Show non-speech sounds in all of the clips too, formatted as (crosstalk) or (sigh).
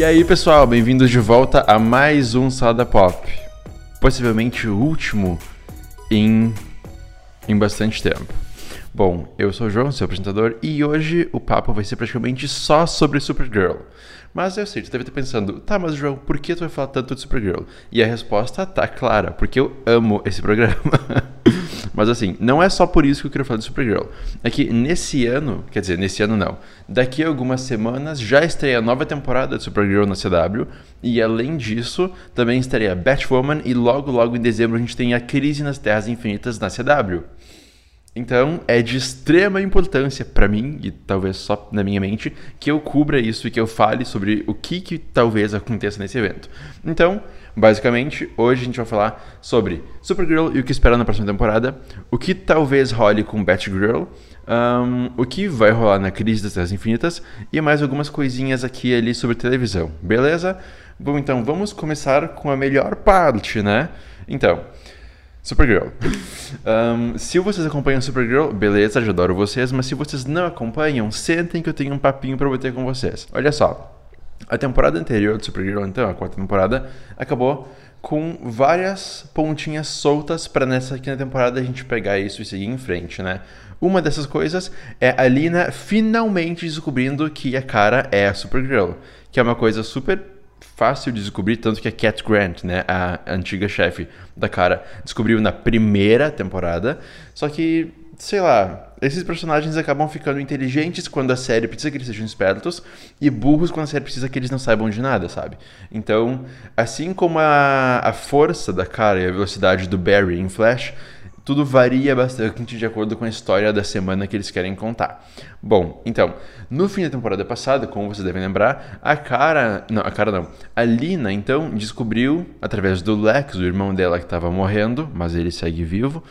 E aí, pessoal, bem-vindos de volta a mais um Salada Pop. Possivelmente o último em, em bastante tempo. Bom, eu sou o João, seu apresentador, e hoje o papo vai ser praticamente só sobre Supergirl. Mas eu sei, você deve estar pensando, tá, mas João, por que tu vai falar tanto de Supergirl? E a resposta tá clara, porque eu amo esse programa. (laughs) mas assim, não é só por isso que eu quero falar de Supergirl. É que nesse ano, quer dizer, nesse ano não, daqui a algumas semanas já estreia a nova temporada de Supergirl na CW, e além disso, também estreia Batwoman, e logo logo em dezembro a gente tem a Crise nas Terras Infinitas na CW. Então, é de extrema importância para mim, e talvez só na minha mente, que eu cubra isso e que eu fale sobre o que, que talvez aconteça nesse evento. Então, basicamente, hoje a gente vai falar sobre Supergirl e o que esperar na próxima temporada, o que talvez role com Batgirl, um, o que vai rolar na Crise das Terras Infinitas e mais algumas coisinhas aqui e ali sobre televisão, beleza? Bom, então vamos começar com a melhor parte, né? Então. Supergirl. Um, se vocês acompanham Supergirl, beleza, já adoro vocês, mas se vocês não acompanham, sentem que eu tenho um papinho para bater com vocês. Olha só, a temporada anterior de Supergirl, então, a quarta temporada, acabou com várias pontinhas soltas para nessa aqui na temporada a gente pegar isso e seguir em frente, né? Uma dessas coisas é a Lina finalmente descobrindo que a cara é a Supergirl, que é uma coisa super fácil de descobrir, tanto que a Cat Grant, né, a antiga chefe da cara, descobriu na primeira temporada. Só que, sei lá, esses personagens acabam ficando inteligentes quando a série precisa que eles sejam espertos e burros quando a série precisa que eles não saibam de nada, sabe? Então, assim como a, a força da cara e a velocidade do Barry em Flash tudo varia bastante de acordo com a história da semana que eles querem contar. Bom, então, no fim da temporada passada, como vocês devem lembrar, a cara. Não, a cara não. A Lina, então, descobriu, através do Lex, o irmão dela que estava morrendo, mas ele segue vivo,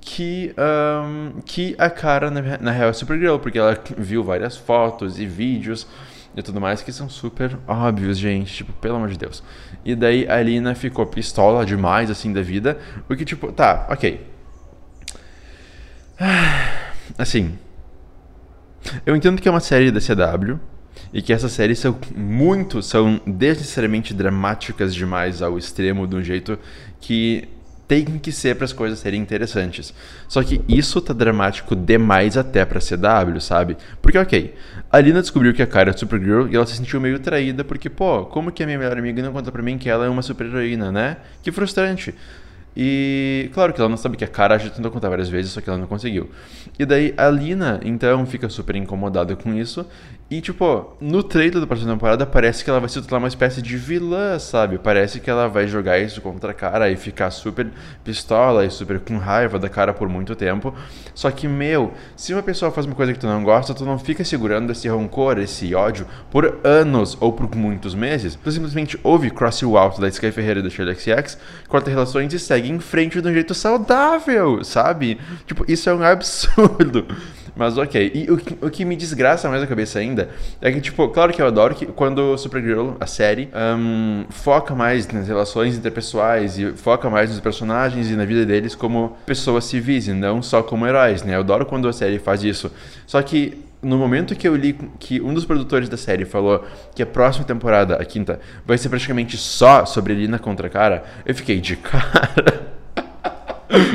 que, um, que a cara, na, real, é Supergirl, porque ela viu várias fotos e vídeos e tudo mais que são super óbvios, gente, tipo, pelo amor de Deus. E daí a Lina ficou pistola demais, assim, da vida, porque, tipo, tá, ok Assim. Eu entendo que é uma série da CW e que essas séries são muito, são desnecessariamente dramáticas demais ao extremo de um jeito que tem que ser para as coisas serem interessantes. Só que isso tá dramático demais até para CW, sabe? Porque ok, a Lina descobriu que a cara é Supergirl e ela se sentiu meio traída porque, pô, como que a minha melhor amiga não conta para mim que ela é uma super-heroína, né? Que frustrante. E claro que ela não sabe que a cara já tentou contar várias vezes, só que ela não conseguiu. E daí a Lina, então, fica super incomodada com isso. E, tipo, no trailer da próxima temporada parece que ela vai se tornar uma espécie de vilã, sabe? Parece que ela vai jogar isso contra a cara e ficar super pistola e super com raiva da cara por muito tempo. Só que, meu, se uma pessoa faz uma coisa que tu não gosta, tu não fica segurando esse rancor, esse ódio por anos ou por muitos meses. Tu simplesmente ouve Cross You Out da Sky Ferreira e da Shirley XX, corta relações e segue em frente de um jeito saudável, sabe? Tipo, isso é um absurdo. Mas ok. E o, o que me desgraça mais a cabeça ainda é que, tipo, claro que eu adoro que quando Supergirl, a série, um, foca mais nas relações interpessoais e foca mais nos personagens e na vida deles como pessoas civis e não só como heróis, né? Eu adoro quando a série faz isso. Só que no momento que eu li que um dos produtores da série falou que a próxima temporada, a quinta, vai ser praticamente só sobre Lina contra cara, eu fiquei de (laughs) cara.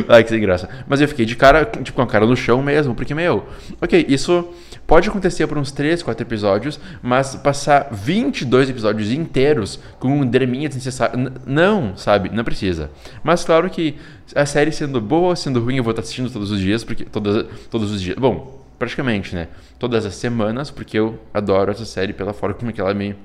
Ai, que sem graça. Mas eu fiquei de cara, tipo, com a cara no chão mesmo, porque, meu, ok, isso pode acontecer por uns 3, 4 episódios, mas passar 22 episódios inteiros com um draminha desnecessário. Não, sabe? Não precisa. Mas claro que a série sendo boa ou sendo ruim, eu vou estar assistindo todos os dias, porque. Todas, todos os dias. Bom, praticamente, né? Todas as semanas, porque eu adoro essa série pela forma como que ela me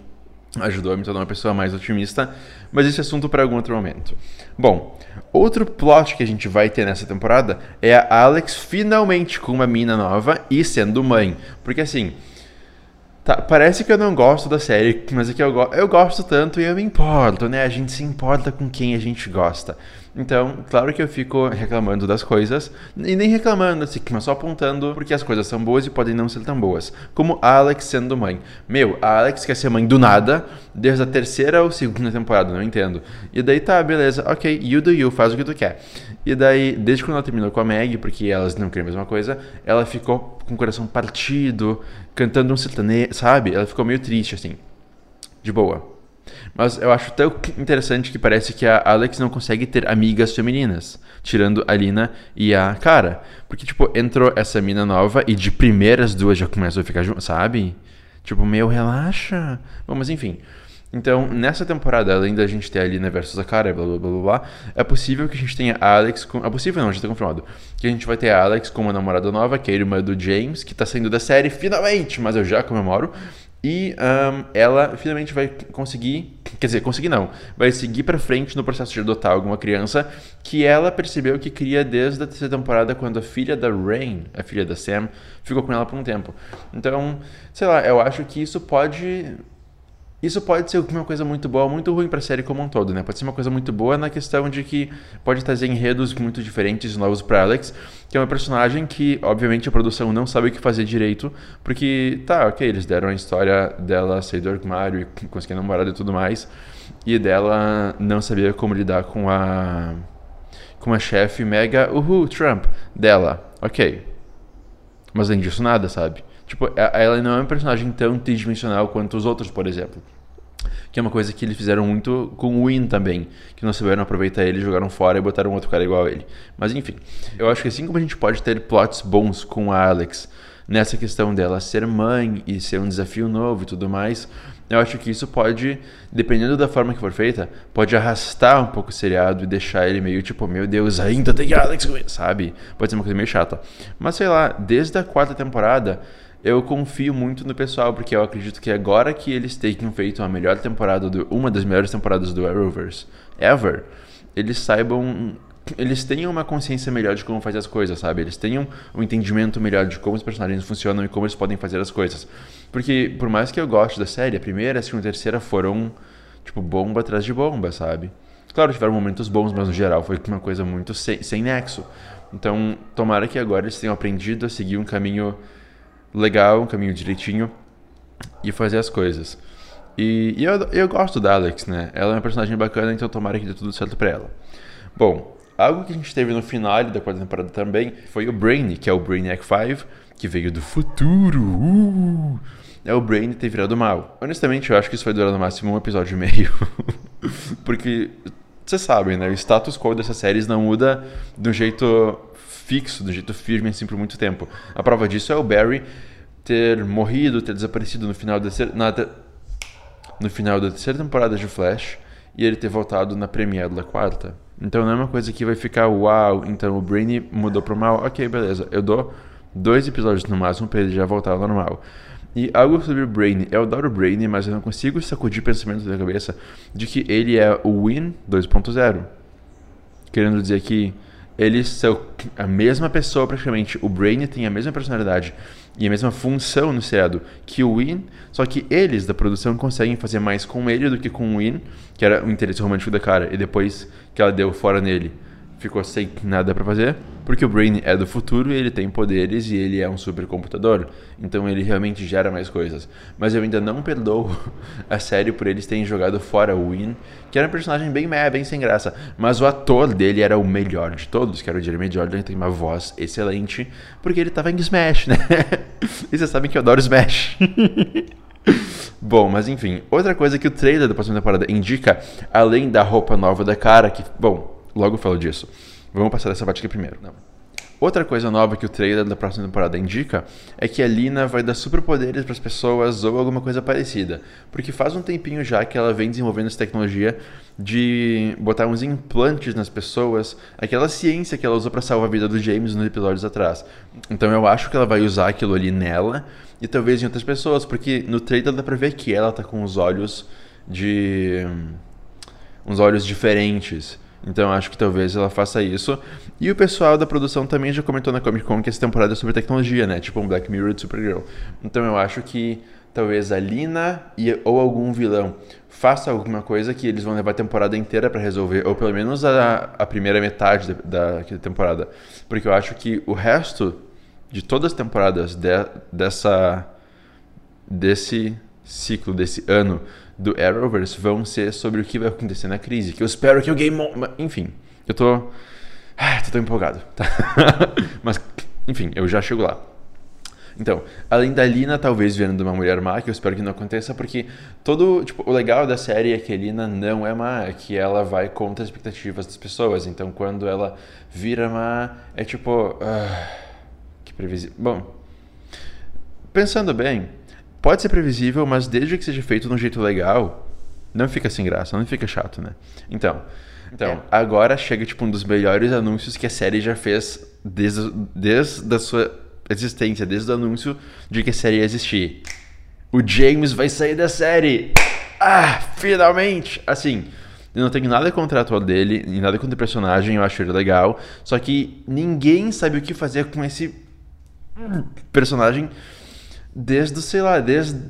ajudou a me tornar uma pessoa mais otimista, mas esse assunto para algum outro momento. Bom, outro plot que a gente vai ter nessa temporada é a Alex finalmente com uma mina nova e sendo mãe, porque assim, Tá, parece que eu não gosto da série, mas é que eu, go eu gosto tanto e eu me importo, né? A gente se importa com quem a gente gosta. Então, claro que eu fico reclamando das coisas, e nem reclamando, assim, mas só apontando porque as coisas são boas e podem não ser tão boas. Como a Alex sendo mãe. Meu, a Alex quer ser mãe do nada, desde a terceira ou segunda temporada, não entendo. E daí tá, beleza, ok, you do you, faz o que tu quer. E daí, desde quando ela terminou com a Meg, porque elas não queriam a mesma coisa, ela ficou com o coração partido, cantando um sertanejo, sabe? Ela ficou meio triste, assim. de boa. Mas eu acho tão interessante que parece que a Alex não consegue ter amigas femininas, tirando a Lina e a Cara. Porque, tipo, entrou essa mina nova e de primeira as duas já começam a ficar juntas, sabe? Tipo, meu, relaxa. Bom, mas enfim. Então, nessa temporada, além da gente ter a Lina versus a Cara, blá blá blá blá, é possível que a gente tenha a Alex com. É possível não, já tá confirmado. Que a gente vai ter a Alex com uma namorada nova, que é a irmã do James, que tá saindo da série finalmente, mas eu já comemoro. E um, ela finalmente vai conseguir, quer dizer, conseguir não, vai seguir para frente no processo de adotar alguma criança que ela percebeu que queria desde a terceira temporada, quando a filha da Rain, a filha da Sam, ficou com ela por um tempo. Então, sei lá, eu acho que isso pode isso pode ser uma coisa muito boa ou muito ruim para a série como um todo, né? Pode ser uma coisa muito boa na questão de que pode trazer enredos muito diferentes e novos para Alex, que é uma personagem que, obviamente, a produção não sabe o que fazer direito, porque, tá, ok, eles deram a história dela sair do armário e conseguir namorada e tudo mais, e dela não sabia como lidar com a com a chefe mega, uhul, Trump, dela, ok. Mas além disso, nada, sabe? Tipo, ela não é um personagem tão tridimensional quanto os outros, por exemplo. Que é uma coisa que eles fizeram muito com o Win também. Que não souberam aproveitar ele, jogaram fora e botaram outro cara igual a ele. Mas enfim, eu acho que assim como a gente pode ter plots bons com a Alex, nessa questão dela ser mãe e ser um desafio novo e tudo mais, eu acho que isso pode, dependendo da forma que for feita, pode arrastar um pouco o seriado e deixar ele meio tipo, meu Deus, ainda tem Alex, sabe? Pode ser uma coisa meio chata. Mas sei lá, desde a quarta temporada, eu confio muito no pessoal, porque eu acredito que agora que eles tenham feito a melhor temporada, do, uma das melhores temporadas do Arrowverse ever, eles saibam eles tenham uma consciência melhor de como fazer as coisas, sabe? Eles tenham um entendimento melhor de como os personagens funcionam e como eles podem fazer as coisas. Porque, por mais que eu goste da série, a primeira, a segunda e a terceira foram, tipo, bomba atrás de bomba, sabe? Claro, tiveram momentos bons, mas no geral foi uma coisa muito sem, sem nexo. Então, tomara que agora eles tenham aprendido a seguir um caminho legal, um caminho direitinho e fazer as coisas. E, e eu, eu gosto da Alex, né? Ela é uma personagem bacana, então tomara que dê tudo certo pra ela. Bom, Algo que a gente teve no final da quarta temporada também foi o Brainy, que é o Brainiac 5, que veio do futuro. Uh! É o Brainy ter virado mal. Honestamente, eu acho que isso vai durar no máximo um episódio e meio. (laughs) Porque, vocês sabem, né? O status quo dessas séries não muda de um jeito fixo, um jeito firme assim por muito tempo. A prova disso é o Barry ter morrido, ter desaparecido no final da terceira, no final da terceira temporada de Flash e ele ter voltado na premiere da quarta. Então não é uma coisa que vai ficar uau, então o Brainy mudou pro mal. Ok, beleza. Eu dou dois episódios no máximo para ele já voltar ao normal. E algo sobre o Brainy. Eu adoro o Brainy, mas eu não consigo sacudir pensamento da cabeça de que ele é o Win 2.0. Querendo dizer que eles são a mesma pessoa praticamente. O Brainy tem a mesma personalidade e a mesma função no seriado que o Win, só que eles da produção conseguem fazer mais com ele do que com o Win, que era o interesse romântico da cara, e depois que ela deu fora nele ficou sem nada para fazer, porque o Brain é do futuro e ele tem poderes e ele é um supercomputador, então ele realmente gera mais coisas. Mas eu ainda não perdoo (laughs) a série por eles terem jogado fora o Win, que era um personagem bem meh, bem sem graça, mas o ator dele era o melhor de todos, que era o Jeremy Jordan, tem uma voz excelente, porque ele tava em Smash, (laughs) né? e vocês sabem que eu adoro Smash. (laughs) Bom, mas enfim, outra coisa que o trailer da próxima temporada indica, além da roupa nova da cara, que, bom, Logo eu falo disso. Vamos passar dessa parte aqui primeiro. Não. Outra coisa nova que o trailer da próxima temporada indica é que a Lina vai dar superpoderes para as pessoas ou alguma coisa parecida. Porque faz um tempinho já que ela vem desenvolvendo essa tecnologia de botar uns implantes nas pessoas, aquela ciência que ela usou para salvar a vida do James nos episódios atrás. Então eu acho que ela vai usar aquilo ali nela e talvez em outras pessoas, porque no trailer dá pra ver que ela tá com os olhos de. uns olhos diferentes. Então acho que talvez ela faça isso. E o pessoal da produção também já comentou na Comic Con que essa temporada é sobre tecnologia, né? Tipo um Black Mirror de Supergirl. Então eu acho que talvez a Lina e, ou algum vilão faça alguma coisa que eles vão levar a temporada inteira para resolver, ou pelo menos a, a primeira metade da, da temporada. Porque eu acho que o resto de todas as temporadas de, dessa desse ciclo, desse ano, do Arrowverse vão ser sobre o que vai acontecer na crise. Que eu espero que o Game Enfim, eu tô. Ah, tô tão empolgado. Tá? (laughs) Mas, enfim, eu já chego lá. Então, além da Lina talvez virando uma mulher má, que eu espero que não aconteça, porque todo, tipo, o legal da série é que a Lina não é má, é que ela vai contra as expectativas das pessoas. Então, quando ela vira má, é tipo, uh, que previsível. Bom, pensando bem, pode ser previsível, mas desde que seja feito de um jeito legal, não fica sem graça, não fica chato, né? Então, então é. agora chega tipo um dos melhores anúncios que a série já fez desde, desde a sua existência, desde o anúncio de que a série ia existir. O James vai sair da série! Ah, finalmente! Assim, eu não tenho nada contra a atual dele, nada contra o personagem, eu acho ele legal. Só que ninguém sabe o que fazer com esse personagem desde, sei lá, desde,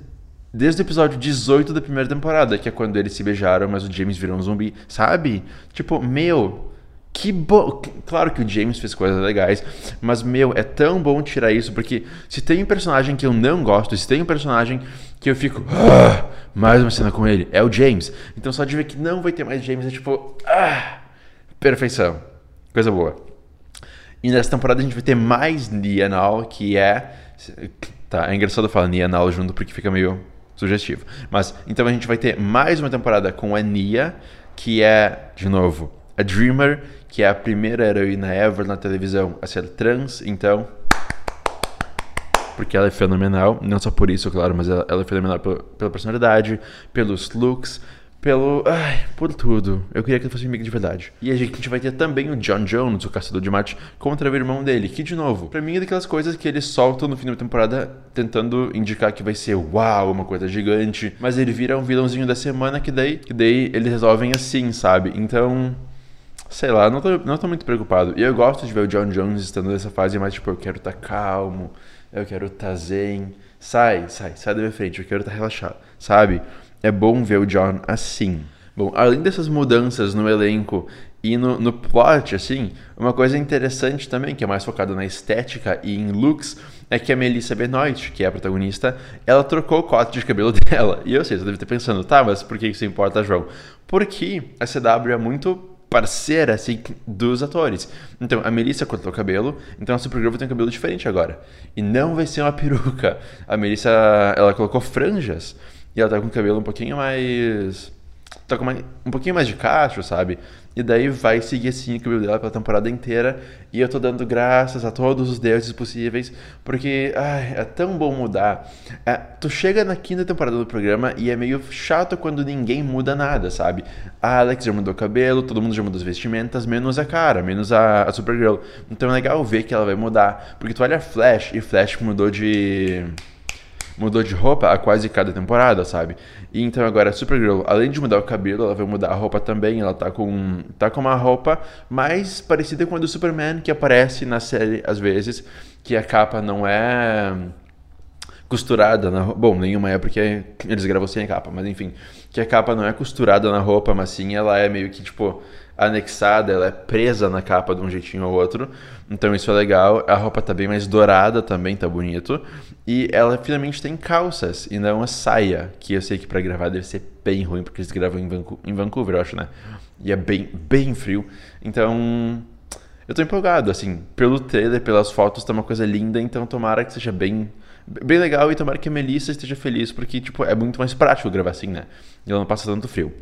desde o episódio 18 da primeira temporada, que é quando eles se beijaram, mas o James virou um zumbi, sabe? Tipo, meu, que bom. Claro que o James fez coisas legais, mas, meu, é tão bom tirar isso, porque se tem um personagem que eu não gosto, se tem um personagem que eu fico. Ah, mais uma cena com ele, é o James. Então só de ver que não vai ter mais James é tipo. Ah, perfeição. Coisa boa. E nessa temporada a gente vai ter mais Nianal, que é. Tá, é engraçado falar Nianal junto porque fica meio sugestivo. Mas então a gente vai ter mais uma temporada com a Nia, que é, de novo, a Dreamer que é a primeira heroína ever na televisão a ser trans, então. Porque ela é fenomenal, não só por isso, claro, mas ela, ela é fenomenal pela, pela, personalidade, pelos looks, pelo. Ai, por tudo. Eu queria que ele fosse amigo de verdade. E a gente vai ter também o John Jones, o caçador de Marte, contra o irmão dele, que, de novo, pra mim é daquelas coisas que eles soltam no fim da temporada tentando indicar que vai ser uau, uma coisa gigante, mas ele vira um vilãozinho da semana que daí, que daí eles resolvem assim, sabe? Então. Sei lá, não tô, não tô muito preocupado. E eu gosto de ver o John Jones estando nessa fase, mas tipo, eu quero estar tá calmo, eu quero estar tá zen. Sai, sai, sai da minha frente, eu quero estar tá relaxado, sabe? É bom ver o John assim. Bom, além dessas mudanças no elenco e no, no plot, assim, uma coisa interessante também, que é mais focada na estética e em looks, é que a Melissa Benoit, que é a protagonista, ela trocou o corte de cabelo (laughs) dela. E eu sei, você deve estar pensando, tá, mas por que isso importa, João? Porque a CW é muito parceira, assim, dos atores. Então, a Melissa cortou o cabelo, então a Supergirl ter um cabelo diferente agora. E não vai ser uma peruca. A Melissa, ela colocou franjas, e ela tá com o cabelo um pouquinho mais... Tá com uma, um pouquinho mais de cacho, sabe? E daí vai seguir assim o cabelo dela pela temporada inteira. E eu tô dando graças a todos os deuses possíveis, porque ai, é tão bom mudar. É, tu chega na quinta temporada do programa e é meio chato quando ninguém muda nada, sabe? A Alex já mudou o cabelo, todo mundo já mudou as vestimentas, menos a cara, menos a, a Supergirl. Então é legal ver que ela vai mudar. Porque tu olha Flash e Flash mudou de mudou de roupa a quase cada temporada, sabe? E então agora a Supergirl, além de mudar o cabelo, ela vai mudar a roupa também. Ela tá com, tá com uma roupa mais parecida com a do Superman, que aparece na série às vezes, que a capa não é costurada na roupa. Bom, nenhuma é porque eles gravam sem a capa, mas enfim. Que a capa não é costurada na roupa, mas sim ela é meio que tipo anexada, ela é presa na capa de um jeitinho ou outro. Então isso é legal. A roupa tá bem mais dourada também, tá bonito. E ela finalmente tem calças e não a saia, que eu sei que para gravar deve ser bem ruim, porque eles gravam em Vancouver, eu acho, né? E é bem, bem frio. Então, eu tô empolgado, assim, pelo trailer, pelas fotos, tá uma coisa linda, então tomara que seja bem bem legal e tomara que a Melissa esteja feliz, porque tipo, é muito mais prático gravar assim, né? E ela não passa tanto frio.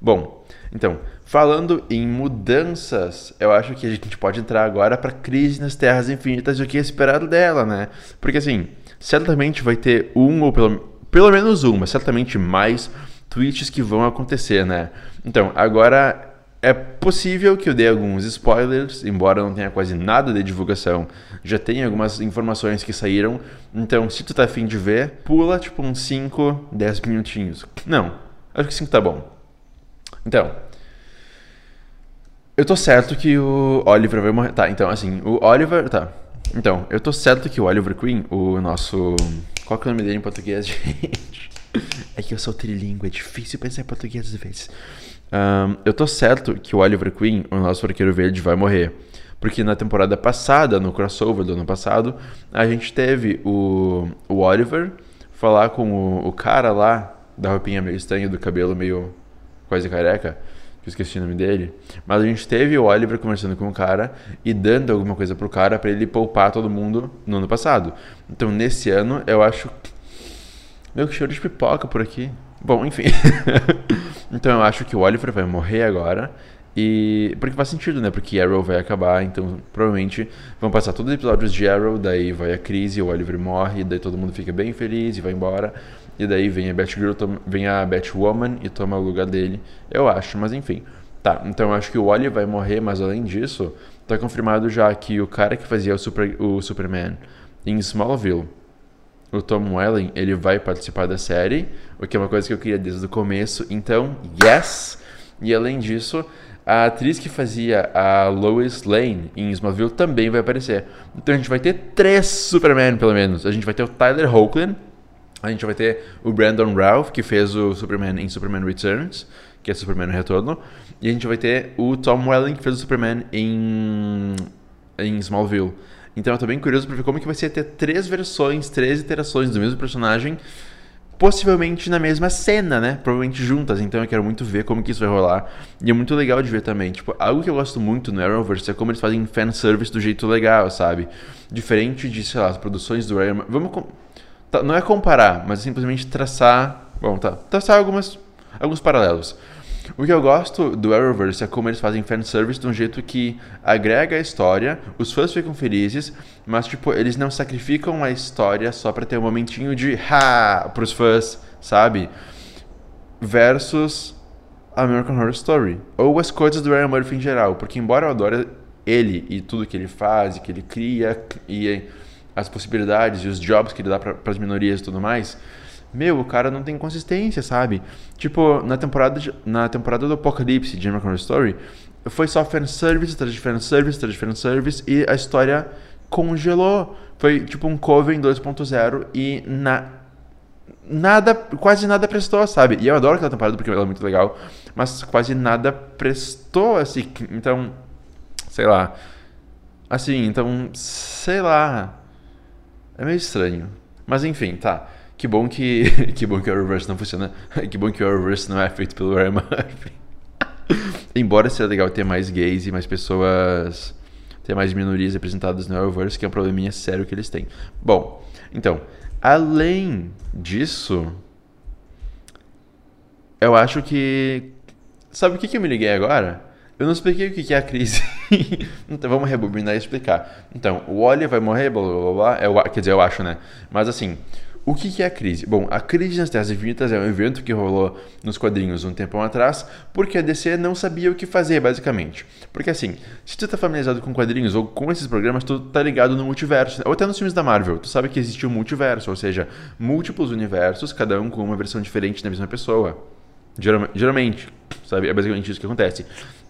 Bom, então, falando em mudanças, eu acho que a gente pode entrar agora para Crise nas Terras Infinitas e o que é esperado dela, né? Porque assim, certamente vai ter um ou pelo, pelo menos um, mas certamente mais tweets que vão acontecer, né? Então, agora é possível que eu dê alguns spoilers, embora não tenha quase nada de divulgação. Já tem algumas informações que saíram. Então, se tu tá afim de ver, pula tipo uns 5, 10 minutinhos. Não, acho que 5 tá bom. Então, eu tô certo que o Oliver vai morrer. Tá, então assim, o Oliver. Tá. Então, eu tô certo que o Oliver Queen, o nosso. Qual que é o nome dele em português, (laughs) gente? É que eu sou trilingue, é difícil pensar em português às vezes. Um, eu tô certo que o Oliver Queen, o nosso arqueiro verde, vai morrer. Porque na temporada passada, no crossover do ano passado, a gente teve o, o Oliver falar com o, o cara lá, da roupinha meio estranha, do cabelo meio quase careca, que eu esqueci o nome dele, mas a gente teve o Oliver conversando com o cara e dando alguma coisa pro cara para ele poupar todo mundo no ano passado. Então nesse ano eu acho. Meu, que cheiro de pipoca por aqui. Bom, enfim. (laughs) então eu acho que o Oliver vai morrer agora. E. Porque faz sentido, né? Porque Arrow vai acabar, então provavelmente vão passar todos os episódios de Arrow, daí vai a crise, o Oliver morre, daí todo mundo fica bem feliz e vai embora. E daí vem a Batgirl, vem a Batwoman e toma o lugar dele. Eu acho, mas enfim. Tá, então eu acho que o Oliver vai morrer, mas além disso, tá confirmado já que o cara que fazia o, Super, o Superman em Smallville, o Tom Welling, ele vai participar da série, o que é uma coisa que eu queria desde o começo. Então, yes! E além disso, a atriz que fazia a Lois Lane em Smallville também vai aparecer. Então a gente vai ter três Superman, pelo menos. A gente vai ter o Tyler Hoechlin, a gente vai ter o Brandon Ralph, que fez o Superman em Superman Returns, que é Superman no Retorno. E a gente vai ter o Tom Welling, que fez o Superman em, em Smallville. Então eu tô bem curioso pra ver como que vai ser ter três versões, três iterações do mesmo personagem, possivelmente na mesma cena, né? Provavelmente juntas. Então eu quero muito ver como que isso vai rolar. E é muito legal de ver também. Tipo, algo que eu gosto muito no Arrowverse é como eles fazem fanservice do jeito legal, sabe? Diferente de, sei lá, as produções do Arrow. Vamos Tá, não é comparar, mas simplesmente traçar. Bom, tá. Traçar algumas, alguns paralelos. O que eu gosto do Arrowverse é como eles fazem fanservice de um jeito que agrega a história, os fãs ficam felizes, mas tipo, eles não sacrificam a história só pra ter um momentinho de ha pros fãs, sabe? Versus American Horror Story. Ou as coisas do Ryan Murphy em geral, porque embora eu adore ele e tudo que ele faz que ele cria e as possibilidades e os jobs que ele dá para as minorias e tudo mais, meu, o cara não tem consistência, sabe? Tipo, na temporada, de, na temporada do Apocalipse de American Horror Story, foi só fanservice, fanservice, atrás de fanservice, e a história congelou. Foi tipo um Coven 2.0 e na, nada, quase nada prestou, sabe? E eu adoro aquela temporada porque ela é muito legal, mas quase nada prestou, assim. Então, sei lá. Assim, então, sei lá. É meio estranho. Mas enfim, tá. Que bom que. (laughs) Que bom que o Arrowverse não funciona. (laughs) Que bom que o Arrowverse não é feito pelo Ryan Murphy. (laughs) Embora seja legal ter mais gays e mais pessoas. ter mais minorias representadas no Arrowverse, que é um probleminha sério que eles têm. Bom, então, além disso. Eu acho que. Sabe o que, que eu me liguei agora? Eu não expliquei o que é a crise. (laughs) então vamos rebobinar e explicar. Então, o Oliver vai morrer, blá blá blá. Eu, quer dizer, eu acho, né? Mas assim, o que é a crise? Bom, a crise nas Terras Infinitas é um evento que rolou nos quadrinhos um tempo atrás, porque a DC não sabia o que fazer, basicamente. Porque assim, se tu tá familiarizado com quadrinhos ou com esses programas, tu tá ligado no multiverso, ou até nos filmes da Marvel, tu sabe que existe um multiverso, ou seja, múltiplos universos, cada um com uma versão diferente da mesma pessoa. Geralmente, sabe? É basicamente isso que acontece.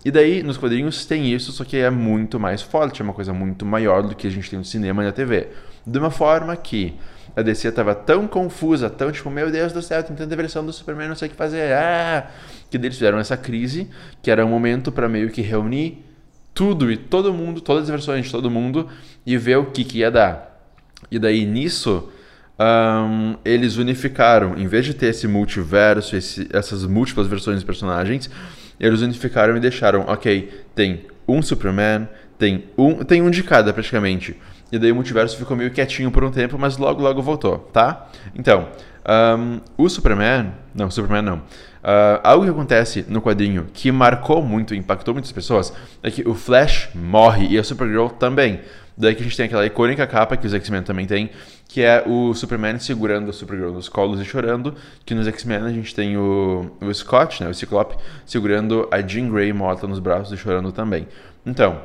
E daí, nos quadrinhos tem isso, só que é muito mais forte, é uma coisa muito maior do que a gente tem no cinema e na TV. De uma forma que a DC estava tão confusa, tão tipo, meu Deus do céu, tem tanta versão do Superman, não sei o que fazer, ah! que eles fizeram essa crise, que era um momento para meio que reunir tudo e todo mundo, todas as versões de todo mundo e ver o que, que ia dar. E daí nisso, um, eles unificaram, em vez de ter esse multiverso, esse, essas múltiplas versões dos personagens, eles unificaram e deixaram, ok, tem um Superman, tem um, tem um de cada praticamente. E daí o multiverso ficou meio quietinho por um tempo, mas logo logo voltou, tá? Então, um, o Superman, não, Superman não. Uh, algo que acontece no quadrinho que marcou muito, impactou muitas pessoas, é que o Flash morre e a Supergirl também. Daí que a gente tem aquela icônica capa que os X-Men também tem, que é o Superman segurando a Supergirl nos colos e chorando, que nos X-Men a gente tem o, o Scott, né, o Ciclope, segurando a Jean Grey morta nos braços e chorando também. Então,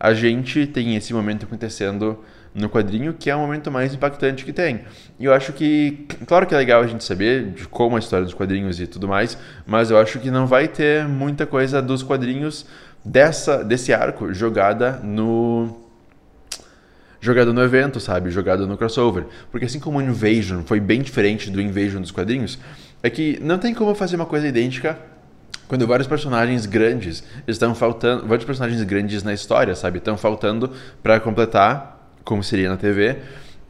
a gente tem esse momento acontecendo no quadrinho, que é o momento mais impactante que tem. E eu acho que, claro que é legal a gente saber de como a história dos quadrinhos e tudo mais, mas eu acho que não vai ter muita coisa dos quadrinhos dessa desse arco jogada no jogada no evento, sabe? Jogada no crossover. Porque assim como o Invasion foi bem diferente do Invasion dos quadrinhos, é que não tem como fazer uma coisa idêntica quando vários personagens grandes estão faltando, vários personagens grandes na história, sabe? Estão faltando para completar, como seria na TV,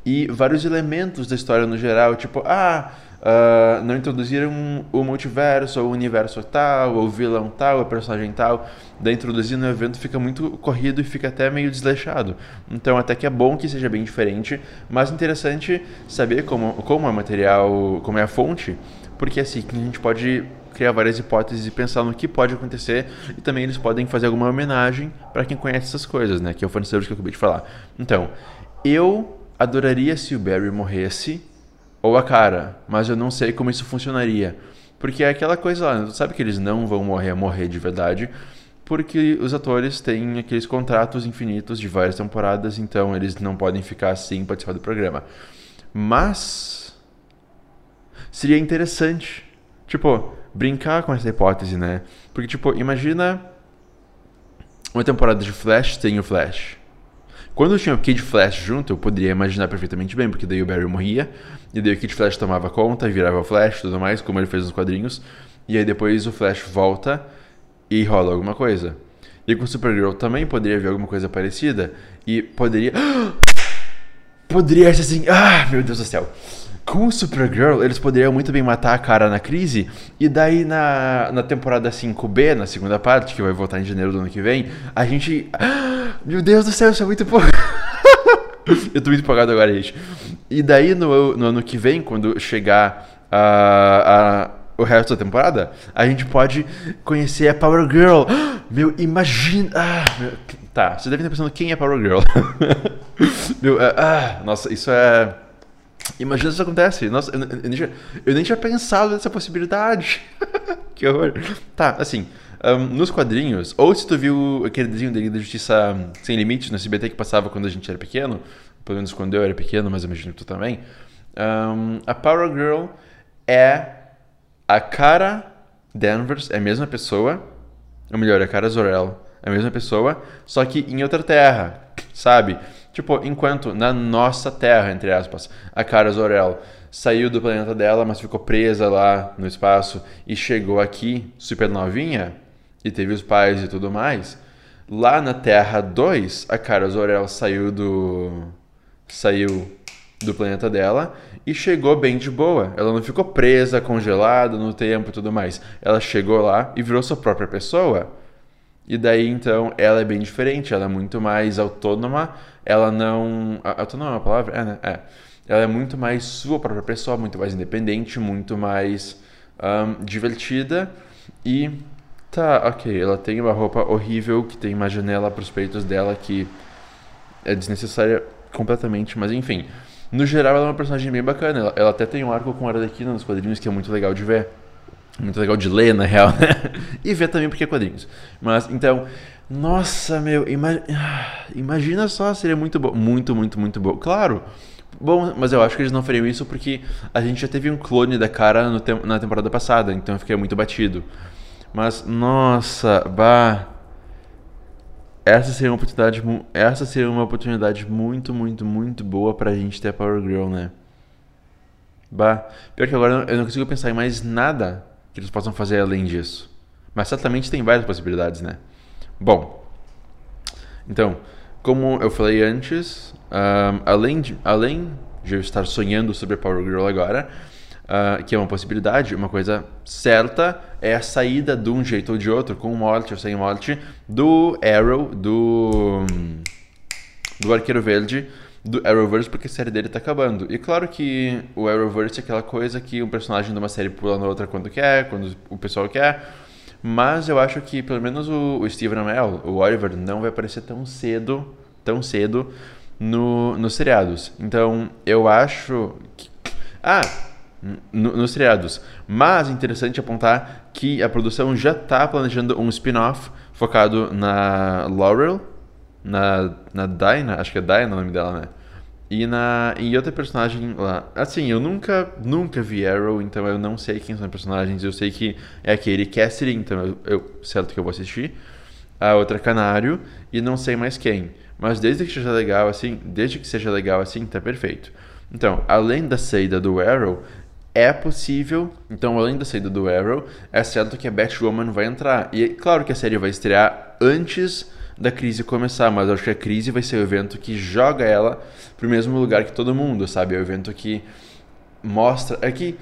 e vários elementos da história no geral, tipo, ah, Uh, não introduziram o multiverso, ou o universo tal, ou o vilão tal, o personagem tal. Daí introduzir no evento fica muito corrido e fica até meio desleixado. Então até que é bom que seja bem diferente, mas interessante saber como, como é o material, como é a fonte, porque assim a gente pode criar várias hipóteses e pensar no que pode acontecer e também eles podem fazer alguma homenagem para quem conhece essas coisas, né? Que é o fanservice que eu acabei de falar. Então, eu adoraria se o Barry morresse ou a cara, mas eu não sei como isso funcionaria. Porque é aquela coisa lá, sabe que eles não vão morrer, morrer de verdade, porque os atores têm aqueles contratos infinitos de várias temporadas, então eles não podem ficar assim participar do programa. Mas seria interessante, tipo, brincar com essa hipótese, né? Porque tipo, imagina uma temporada de Flash tem o Flash. Quando tinha o Kid Flash junto, eu poderia imaginar perfeitamente bem, porque daí o Barry morria, e daí o Kid Flash tomava conta, virava o Flash e tudo mais, como ele fez nos quadrinhos. E aí depois o Flash volta e rola alguma coisa. E com Supergirl também poderia haver alguma coisa parecida. E poderia. (gasps) Poderia ser assim. Ah, meu Deus do céu. Com o Supergirl, eles poderiam muito bem matar a cara na crise. E daí na, na temporada 5B, na segunda parte, que vai voltar em janeiro do ano que vem, a gente. (gasps) Ah, meu Deus do céu, isso é muito pouco. (laughs) Eu tô muito empolgado agora, gente. E daí no, no ano que vem, quando chegar a. a o resto da temporada, a gente pode conhecer a Power Girl. (gasps) Meu, imagina. Ah, meu, tá, você deve estar pensando quem é Power Girl. (laughs) meu, ah, ah, nossa, isso é. Imagina se isso acontece. Nossa, eu, eu, nem tinha, eu, nem tinha, pensado nessa possibilidade. (laughs) que horror. Tá, assim, um, nos quadrinhos, ou se tu viu aquele desenho da da Justiça Sem Limites no SBT que passava quando a gente era pequeno, pelo menos quando eu era pequeno, mas imagino que tu também, um, a Power Girl é a cara Danvers, é a mesma pessoa, ou melhor, a cara Zor-El é a mesma pessoa, só que em outra terra, sabe? Tipo, enquanto na nossa terra, entre aspas, a cara Zor-El saiu do planeta dela, mas ficou presa lá no espaço e chegou aqui super novinha e teve os pais e tudo mais. Lá na Terra 2, a cara Zor-El saiu do saiu do planeta dela e chegou bem de boa. Ela não ficou presa, congelada no tempo e tudo mais. Ela chegou lá e virou sua própria pessoa. E daí então ela é bem diferente, ela é muito mais autônoma, ela não. Autônoma é uma palavra? É, né? É. Ela é muito mais sua própria pessoa, muito mais independente, muito mais um, divertida e. Tá, ok, ela tem uma roupa horrível que tem uma janela para os peitos dela que é desnecessária completamente, mas enfim. No geral, ela é uma personagem bem bacana. Ela, ela até tem um arco com Arlequina nos quadrinhos que é muito legal de ver. Muito legal de ler, na real, (laughs) né? E ver também porque é quadrinhos. Mas, então, nossa, meu, ima... (sighs) imagina só, seria muito bom. Muito, muito, muito bom. Claro, bom, mas eu acho que eles não fariam isso porque a gente já teve um clone da cara te... na temporada passada, então eu fiquei muito batido. Mas, nossa, bah. Essa seria uma oportunidade, essa seria uma oportunidade muito, muito, muito boa pra gente ter a Power Girl, né? Bah. Pior que agora eu não consigo pensar em mais nada que eles possam fazer além disso. Mas certamente tem várias possibilidades, né? Bom, então, como eu falei antes, um, além, de, além de eu estar sonhando sobre a Power Girl agora, uh, que é uma possibilidade, uma coisa certa é a saída de um jeito ou de outro, com morte ou sem morte, do Arrow, do, do Arqueiro Verde, do Arrowverse porque a série dele tá acabando. E claro que o Arrowverse é aquela coisa que um personagem de uma série pula na outra quando quer, quando o pessoal quer. Mas eu acho que pelo menos o, o Steven Amell, o Oliver, não vai aparecer tão cedo, tão cedo no, nos seriados. Então eu acho que. Ah! No, nos seriados. Mas interessante apontar que a produção já está planejando um spin-off focado na Laurel, na, na Dinah, acho que é Dinah o nome dela, né? E na e outra personagem lá. Assim, eu nunca nunca vi Arrow, então eu não sei quem são os personagens. Eu sei que é aquele Cassidy, então eu, eu certo que eu vou assistir. A outra Canário e não sei mais quem. Mas desde que seja legal assim, desde que seja legal assim, tá perfeito. Então, além da saída do Arrow, é possível. Então, além da saída do Arrow, é certo que a Batwoman vai entrar. E é claro que a série vai estrear antes da crise começar, mas acho que a crise vai ser o evento que joga ela pro mesmo lugar que todo mundo, sabe? É o evento que mostra. É que.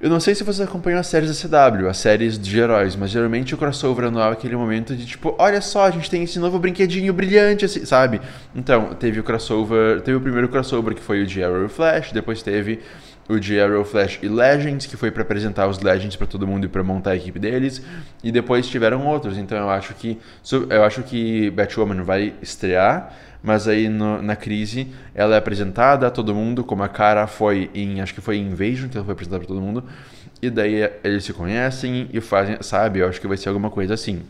Eu não sei se vocês acompanham as séries da CW, as séries de heróis, mas geralmente o crossover anual é aquele momento de tipo, olha só, a gente tem esse novo brinquedinho brilhante, assim, sabe? Então, teve o crossover, teve o primeiro crossover que foi o de Arrow e Flash, depois teve o de Arrow, Flash e Legends, que foi para apresentar os Legends para todo mundo e para montar a equipe deles, e depois tiveram outros. Então eu acho que eu acho que Batwoman vai estrear mas aí no, na crise ela é apresentada a todo mundo, como a cara foi em, acho que foi em Invasion que ela foi apresentada para todo mundo, e daí eles se conhecem e fazem, sabe, eu acho que vai ser alguma coisa assim.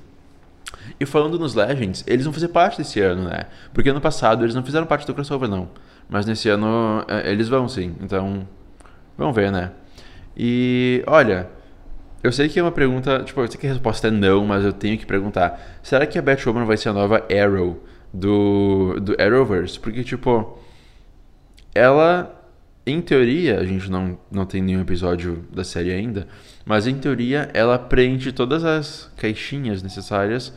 E falando nos Legends, eles vão fazer parte desse ano, né? Porque ano passado eles não fizeram parte do crossover, não. Mas nesse ano é, eles vão sim, então vamos ver, né? E olha, eu sei que é uma pergunta, tipo, eu sei que a resposta é não, mas eu tenho que perguntar. Será que a Batwoman vai ser a nova Arrow? do, do Arrowverse, porque, tipo, ela, em teoria, a gente não, não tem nenhum episódio da série ainda, mas em teoria ela preenche todas as caixinhas necessárias,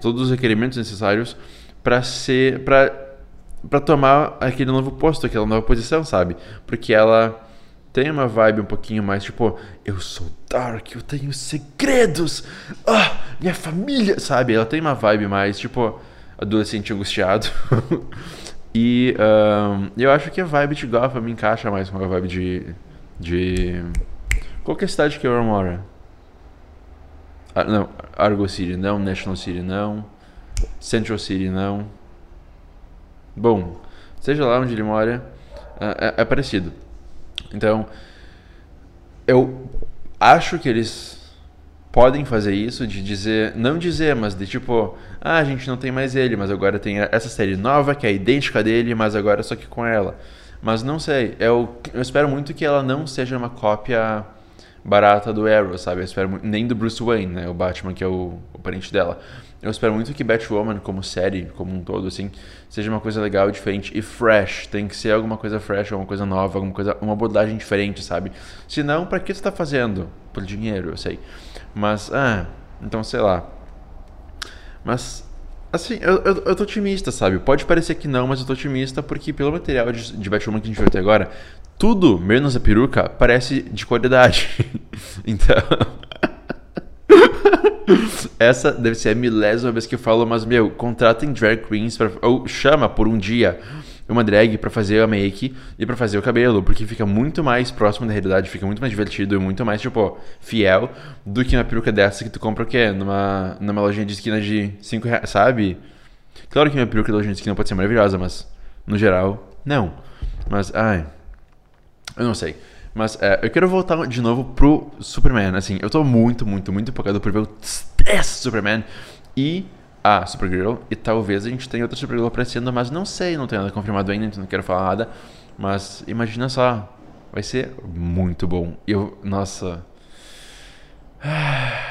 todos os requerimentos necessários para ser, para para tomar aquele novo posto, aquela nova posição, sabe? Porque ela tem uma vibe um pouquinho mais tipo, eu sou dark, eu tenho segredos, ah, minha família, sabe? Ela tem uma vibe mais tipo, adolescente angustiado. (laughs) e um, eu acho que a vibe de Gotham me encaixa mais com a vibe de. de. Qual é a cidade que eu mora? Ah, não, Argo City não, National City não, Central City não. Bom, seja lá onde ele mora, é, é, é parecido. Então, eu acho que eles podem fazer isso de dizer, não dizer, mas de tipo, ah, a gente não tem mais ele, mas agora tem essa série nova que é idêntica dele, mas agora só que com ela. Mas não sei, eu, eu espero muito que ela não seja uma cópia barata do Arrow, sabe? Eu espero nem do Bruce Wayne, né, o Batman que é o, o parente dela. Eu espero muito que Batwoman como série, como um todo assim, seja uma coisa legal, diferente e fresh. Tem que ser alguma coisa fresh, alguma coisa nova, alguma coisa, uma abordagem diferente, sabe? Se não, para que você tá fazendo? Por dinheiro, eu sei. Mas, ah, então sei lá. Mas, assim, eu, eu, eu tô otimista, sabe? Pode parecer que não, mas eu tô otimista porque pelo material de, de Batwoman que a gente viu até agora, tudo, menos a peruca, parece de qualidade. (laughs) então. (laughs) Essa deve ser a milésima vez que eu falo, mas, meu, contratem drag queens pra, ou chama por um dia uma drag para fazer a make e para fazer o cabelo, porque fica muito mais próximo da realidade, fica muito mais divertido e muito mais, tipo, fiel do que uma peruca dessa que tu compra o quê? Numa, numa lojinha de esquina de 5 reais, sabe? Claro que minha peruca da lojinha de esquina pode ser maravilhosa, mas no geral, não. Mas, ai, eu não sei. Mas é, eu quero voltar de novo pro Superman. Assim, eu tô muito, muito, muito empolgado por ver o Superman e a Supergirl e talvez a gente tenha outra Supergirl aparecendo, mas não sei, não tenho nada confirmado ainda, então não quero falar nada. Mas imagina só, vai ser muito bom. Eu, nossa. (sighs)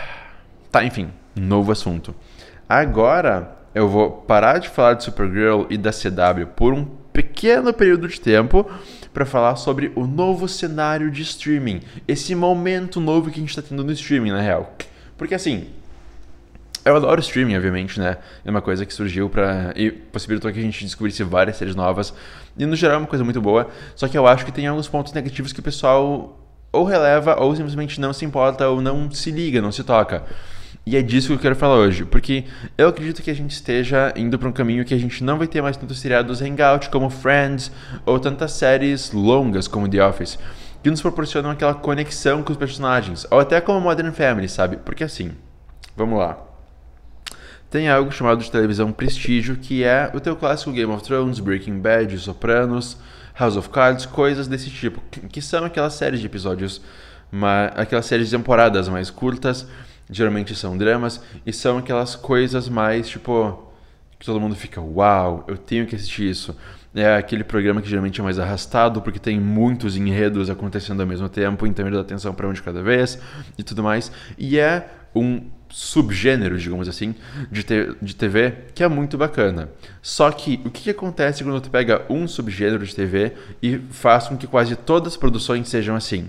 Tá, enfim, novo assunto. Agora eu vou parar de falar de Supergirl e da CW por um pequeno período de tempo para falar sobre o novo cenário de streaming, esse momento novo que a gente está tendo no streaming, na real. Porque assim, eu adoro streaming, obviamente, né? É uma coisa que surgiu para e possibilitou que a gente descobrisse várias séries novas. E no geral é uma coisa muito boa. Só que eu acho que tem alguns pontos negativos que o pessoal ou releva ou simplesmente não se importa ou não se liga, não se toca. E é disso que eu quero falar hoje, porque eu acredito que a gente esteja indo para um caminho que a gente não vai ter mais tantos seriados Hangout como Friends ou tantas séries longas como The Office, que nos proporcionam aquela conexão com os personagens, ou até como Modern Family, sabe? Porque assim, vamos lá tem algo chamado de televisão prestígio, que é o teu clássico Game of Thrones, Breaking Bad, Sopranos, House of Cards, coisas desse tipo, que são aquelas séries de episódios, aquelas séries de temporadas mais curtas, geralmente são dramas, e são aquelas coisas mais, tipo, que todo mundo fica, uau, eu tenho que assistir isso. É aquele programa que geralmente é mais arrastado, porque tem muitos enredos acontecendo ao mesmo tempo, então ele dá atenção para um de cada vez e tudo mais. E é um subgênero, digamos assim, de, te de TV que é muito bacana. Só que o que, que, acontece quando tu pega um subgênero de TV e faz com que quase todas as produções sejam assim?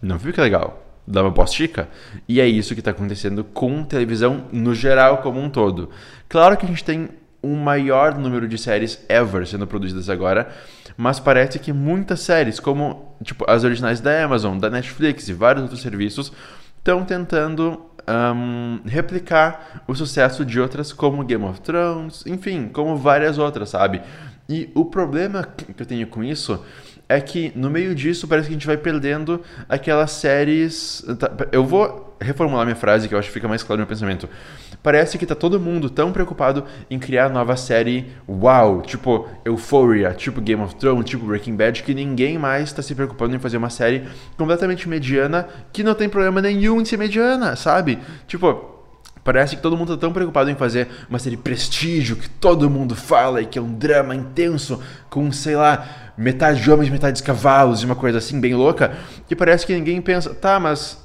Não fica legal? Dá uma postica? E é isso que está acontecendo com televisão no geral como um todo. Claro que a gente tem o maior número de séries ever sendo produzidas agora, mas parece que muitas séries, como tipo as originais da Amazon, da Netflix e vários outros serviços, estão tentando um, replicar o sucesso de outras como Game of Thrones, enfim, como várias outras, sabe? E o problema que eu tenho com isso é que no meio disso parece que a gente vai perdendo aquelas séries. Tá, eu vou reformular minha frase que eu acho que fica mais claro no meu pensamento. Parece que tá todo mundo tão preocupado em criar nova série wow, tipo Euphoria, tipo Game of Thrones, tipo Breaking Bad, que ninguém mais tá se preocupando em fazer uma série completamente mediana que não tem problema nenhum em ser mediana, sabe? Tipo, Parece que todo mundo está tão preocupado em fazer uma série prestígio, que todo mundo fala e que é um drama intenso, com, sei lá, metade de homens, metade de cavalos e uma coisa assim bem louca, que parece que ninguém pensa, tá, mas.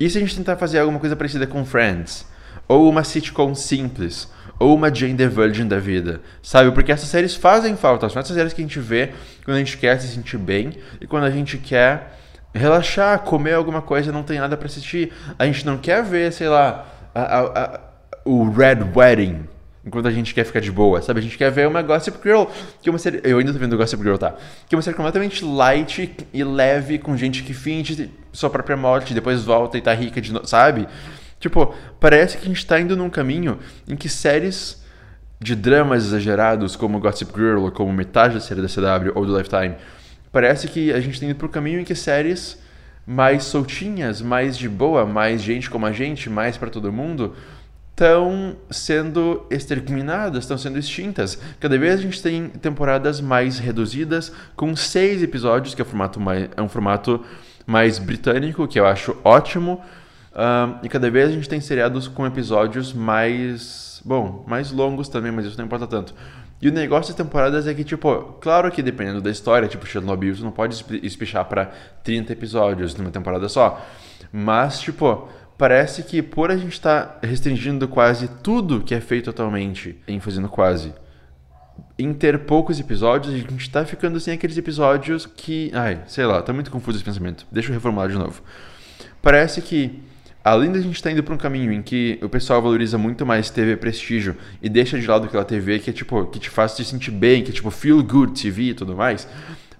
E se a gente tentar fazer alguma coisa parecida com Friends? Ou uma sitcom simples? Ou uma Jane the Virgin da vida? Sabe? Porque essas séries fazem falta. São essas séries que a gente vê quando a gente quer se sentir bem e quando a gente quer relaxar, comer alguma coisa, não tem nada para assistir. A gente não quer ver, sei lá, a, a, a, o Red Wedding. Enquanto a gente quer ficar de boa, sabe? A gente quer ver uma Gossip Girl, que é uma série. Eu ainda tô vendo Gossip Girl, tá? Que é uma série completamente light e leve, com gente que finge sua própria morte, depois volta e tá rica de novo, sabe? Tipo, parece que a gente tá indo num caminho em que séries de dramas exagerados, como Gossip Girl, ou como metade da série da CW ou do Lifetime, parece que a gente está indo para o caminho em que séries mais soltinhas, mais de boa, mais gente como a gente, mais para todo mundo, estão sendo exterminadas, estão sendo extintas. Cada vez a gente tem temporadas mais reduzidas, com seis episódios, que é, formato mais, é um formato mais britânico, que eu acho ótimo. E cada vez a gente tem seriados com episódios mais. Bom, mais longos também, mas isso não importa tanto. E o negócio das temporadas é que, tipo, claro que dependendo da história, tipo, Chernobyl, você não pode espichar para 30 episódios numa temporada só. Mas, tipo, parece que por a gente estar tá restringindo quase tudo que é feito atualmente, em fazendo quase, em ter poucos episódios, a gente tá ficando sem aqueles episódios que. Ai, sei lá, tá muito confuso esse pensamento. Deixa eu reformular de novo. Parece que além da gente estar tá indo para um caminho em que o pessoal valoriza muito mais TV prestígio e deixa de lado aquela TV que é tipo que te faz te sentir bem, que é tipo feel good TV e tudo mais,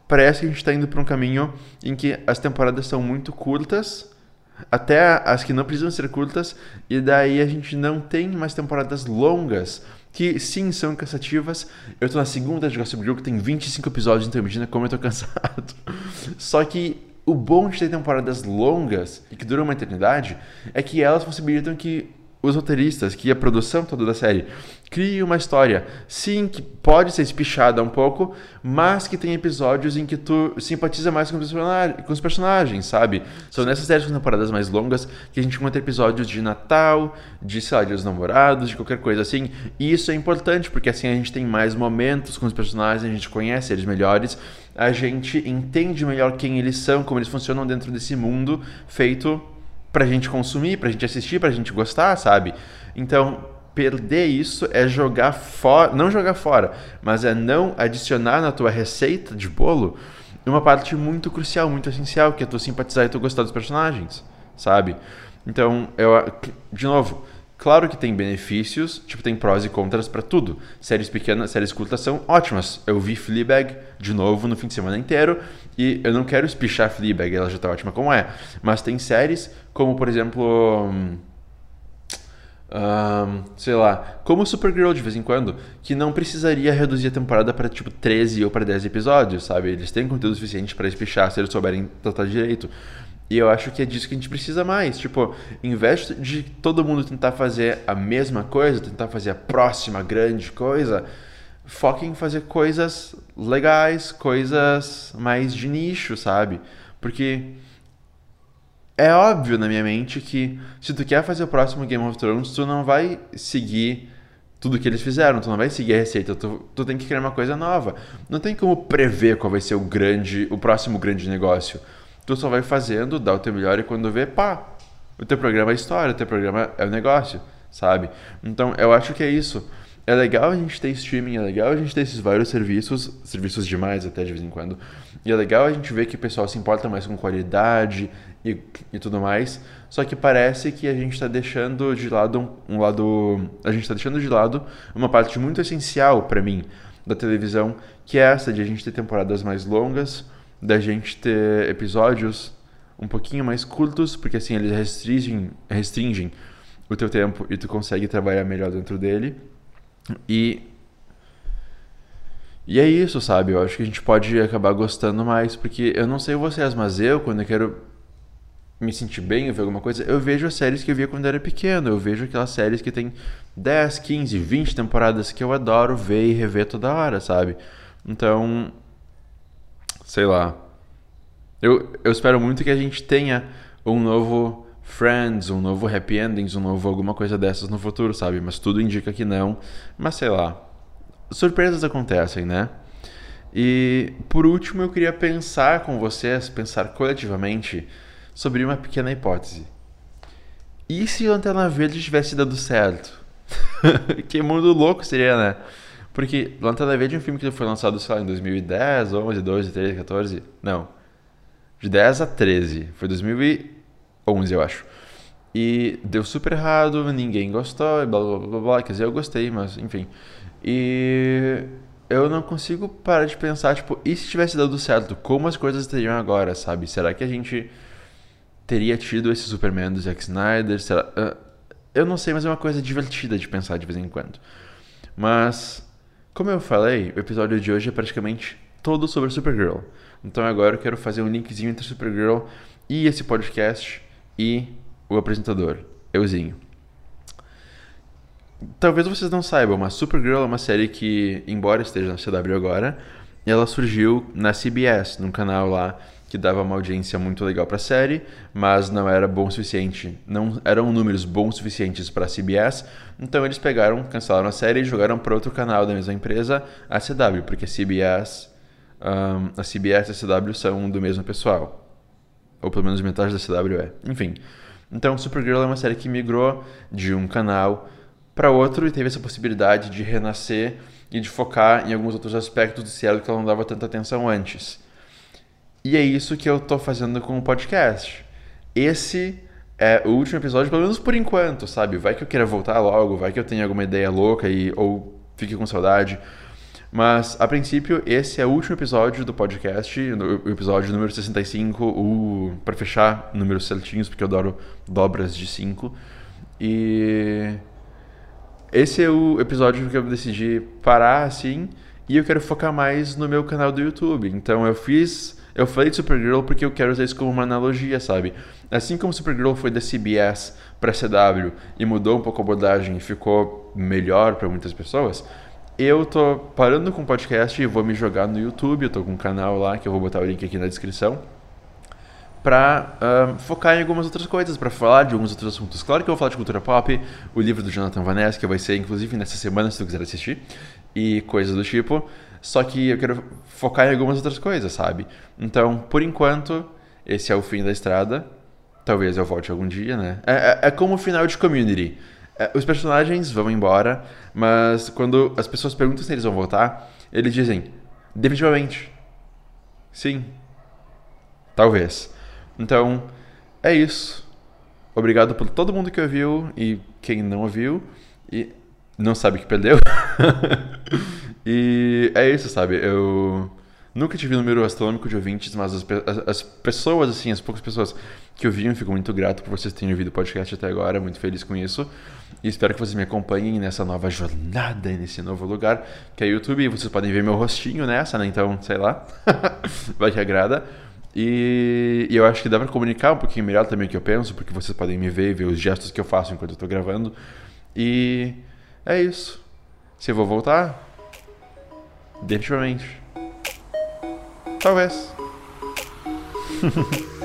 parece que a gente está indo para um caminho em que as temporadas são muito curtas, até as que não precisam ser curtas, e daí a gente não tem mais temporadas longas que sim são cansativas. Eu tô na segunda de Gossip Girl que tem 25 episódios, então imagina como eu tô (laughs) cansado. Só que o bom de ter temporadas longas e que duram uma eternidade é que elas possibilitam que os roteiristas, que a produção toda da série crie uma história, sim, que pode ser espichada um pouco, mas que tem episódios em que tu simpatiza mais com os, com os personagens, sabe? São nessas séries com temporadas mais longas que a gente encontra episódios de Natal, de, sei lá, de os namorados, de qualquer coisa assim. E isso é importante, porque assim a gente tem mais momentos com os personagens, a gente conhece eles melhores, a gente entende melhor quem eles são, como eles funcionam dentro desse mundo feito pra gente consumir, pra gente assistir, pra gente gostar, sabe? Então, perder isso é jogar fora, não jogar fora, mas é não adicionar na tua receita de bolo uma parte muito crucial, muito essencial, que é tu simpatizar e tu gostar dos personagens, sabe? Então, eu de novo, Claro que tem benefícios, tipo, tem prós e contras para tudo. Séries pequenas, séries curtas são ótimas. Eu vi Fleabag de novo no fim de semana inteiro e eu não quero espichar Fleabag, ela já tá ótima como é. Mas tem séries como, por exemplo, um, um, sei lá, como Supergirl de vez em quando, que não precisaria reduzir a temporada para tipo 13 ou para 10 episódios, sabe? Eles têm conteúdo suficiente para espichar se eles souberem tratar direito. E eu acho que é disso que a gente precisa mais. Tipo, em vez de todo mundo tentar fazer a mesma coisa, tentar fazer a próxima grande coisa, foque em fazer coisas legais, coisas mais de nicho, sabe? Porque é óbvio na minha mente que se tu quer fazer o próximo Game of Thrones, tu não vai seguir tudo que eles fizeram, tu não vai seguir a receita, tu, tu tem que criar uma coisa nova. Não tem como prever qual vai ser o grande, o próximo grande negócio tu só vai fazendo, dá o teu melhor e quando vê, pá, o teu programa é história, o teu programa é o negócio, sabe? Então eu acho que é isso. é legal a gente ter streaming, é legal a gente ter esses vários serviços, serviços demais até de vez em quando. E é legal a gente ver que o pessoal se importa mais com qualidade e, e tudo mais. Só que parece que a gente está deixando de lado um, lado, a gente está deixando de lado uma parte muito essencial para mim da televisão, que é essa de a gente ter temporadas mais longas, da gente ter episódios um pouquinho mais curtos, porque assim eles restringem, restringem o teu tempo e tu consegue trabalhar melhor dentro dele. E e é isso, sabe? Eu acho que a gente pode acabar gostando mais, porque eu não sei vocês, mas eu, quando eu quero me sentir bem, ver alguma coisa, eu vejo as séries que eu via quando era pequeno. Eu vejo aquelas séries que tem 10, 15, 20 temporadas que eu adoro ver e rever toda hora, sabe? Então, sei lá. Eu, eu espero muito que a gente tenha um novo Friends, um novo Happy Endings, um novo alguma coisa dessas no futuro, sabe? Mas tudo indica que não. Mas sei lá. Surpresas acontecem, né? E por último, eu queria pensar com vocês, pensar coletivamente sobre uma pequena hipótese. E se Lanterna Verde tivesse dado certo? (laughs) que mundo louco seria, né? Porque Lanterna Verde é um filme que foi lançado, sei lá, em 2010, 11, 12, 13, 14. Não. De 10 a 13. Foi 2000 11, eu acho. E deu super errado, ninguém gostou, blá blá blá blá. Quer dizer, eu gostei, mas enfim. E eu não consigo parar de pensar, tipo, e se tivesse dado certo, como as coisas estariam agora, sabe? Será que a gente teria tido esse Superman do Zack Snyder? Será... Ah, eu não sei, mas é uma coisa divertida de pensar de vez em quando. Mas, como eu falei, o episódio de hoje é praticamente todo sobre Supergirl. Então agora eu quero fazer um linkzinho entre Supergirl e esse podcast e o apresentador, euzinho. Talvez vocês não saibam, mas Supergirl é uma série que, embora esteja na CW agora, ela surgiu na CBS, num canal lá que dava uma audiência muito legal para a série, mas não era bom o suficiente, não eram números bons suficientes para a CBS, então eles pegaram, cancelaram a série e jogaram para outro canal da mesma empresa, a CW, porque a CBS, um, a CBS e a CW são do mesmo pessoal. Ou pelo menos metade da CW é. Enfim. Então, Supergirl é uma série que migrou de um canal para outro e teve essa possibilidade de renascer e de focar em alguns outros aspectos do seriado que ela não dava tanta atenção antes. E é isso que eu tô fazendo com o podcast. Esse é o último episódio, pelo menos por enquanto, sabe? Vai que eu queira voltar logo, vai que eu tenha alguma ideia louca e ou fique com saudade. Mas, a princípio, esse é o último episódio do podcast, o episódio número 65, o para fechar números certinhos, porque eu adoro dobras de 5. E esse é o episódio que eu decidi parar assim, e eu quero focar mais no meu canal do YouTube. Então eu fiz, eu falei de Supergirl porque eu quero usar isso como uma analogia, sabe? Assim como Supergirl foi da CBS para CW e mudou um pouco a abordagem e ficou melhor para muitas pessoas, eu tô parando com o podcast e vou me jogar no YouTube. Eu tô com um canal lá que eu vou botar o link aqui na descrição. Pra uh, focar em algumas outras coisas, para falar de alguns outros assuntos. Claro que eu vou falar de cultura pop, o livro do Jonathan Vanessa, que vai ser inclusive nessa semana, se tu quiser assistir, e coisas do tipo. Só que eu quero focar em algumas outras coisas, sabe? Então, por enquanto, esse é o fim da estrada. Talvez eu volte algum dia, né? É, é, é como o final de Community. É, os personagens vão embora, mas quando as pessoas perguntam se eles vão voltar, eles dizem: definitivamente. Sim. Talvez. Então, é isso. Obrigado por todo mundo que ouviu e quem não ouviu e não sabe que perdeu. (laughs) e é isso, sabe? Eu Nunca tive um número astronômico de ouvintes, mas as, as, as, pessoas, assim, as poucas pessoas que ouviram, fico muito grato por vocês terem ouvido o podcast até agora, muito feliz com isso. E espero que vocês me acompanhem nessa nova jornada, nesse novo lugar, que é YouTube. E vocês podem ver meu rostinho nessa, né? Então, sei lá, (laughs) vai que agrada. E, e, eu acho que dá pra comunicar um pouquinho melhor também o que eu penso, porque vocês podem me ver e ver os gestos que eu faço enquanto eu tô gravando. E é isso. Se eu vou voltar, definitivamente. Talvez. (laughs)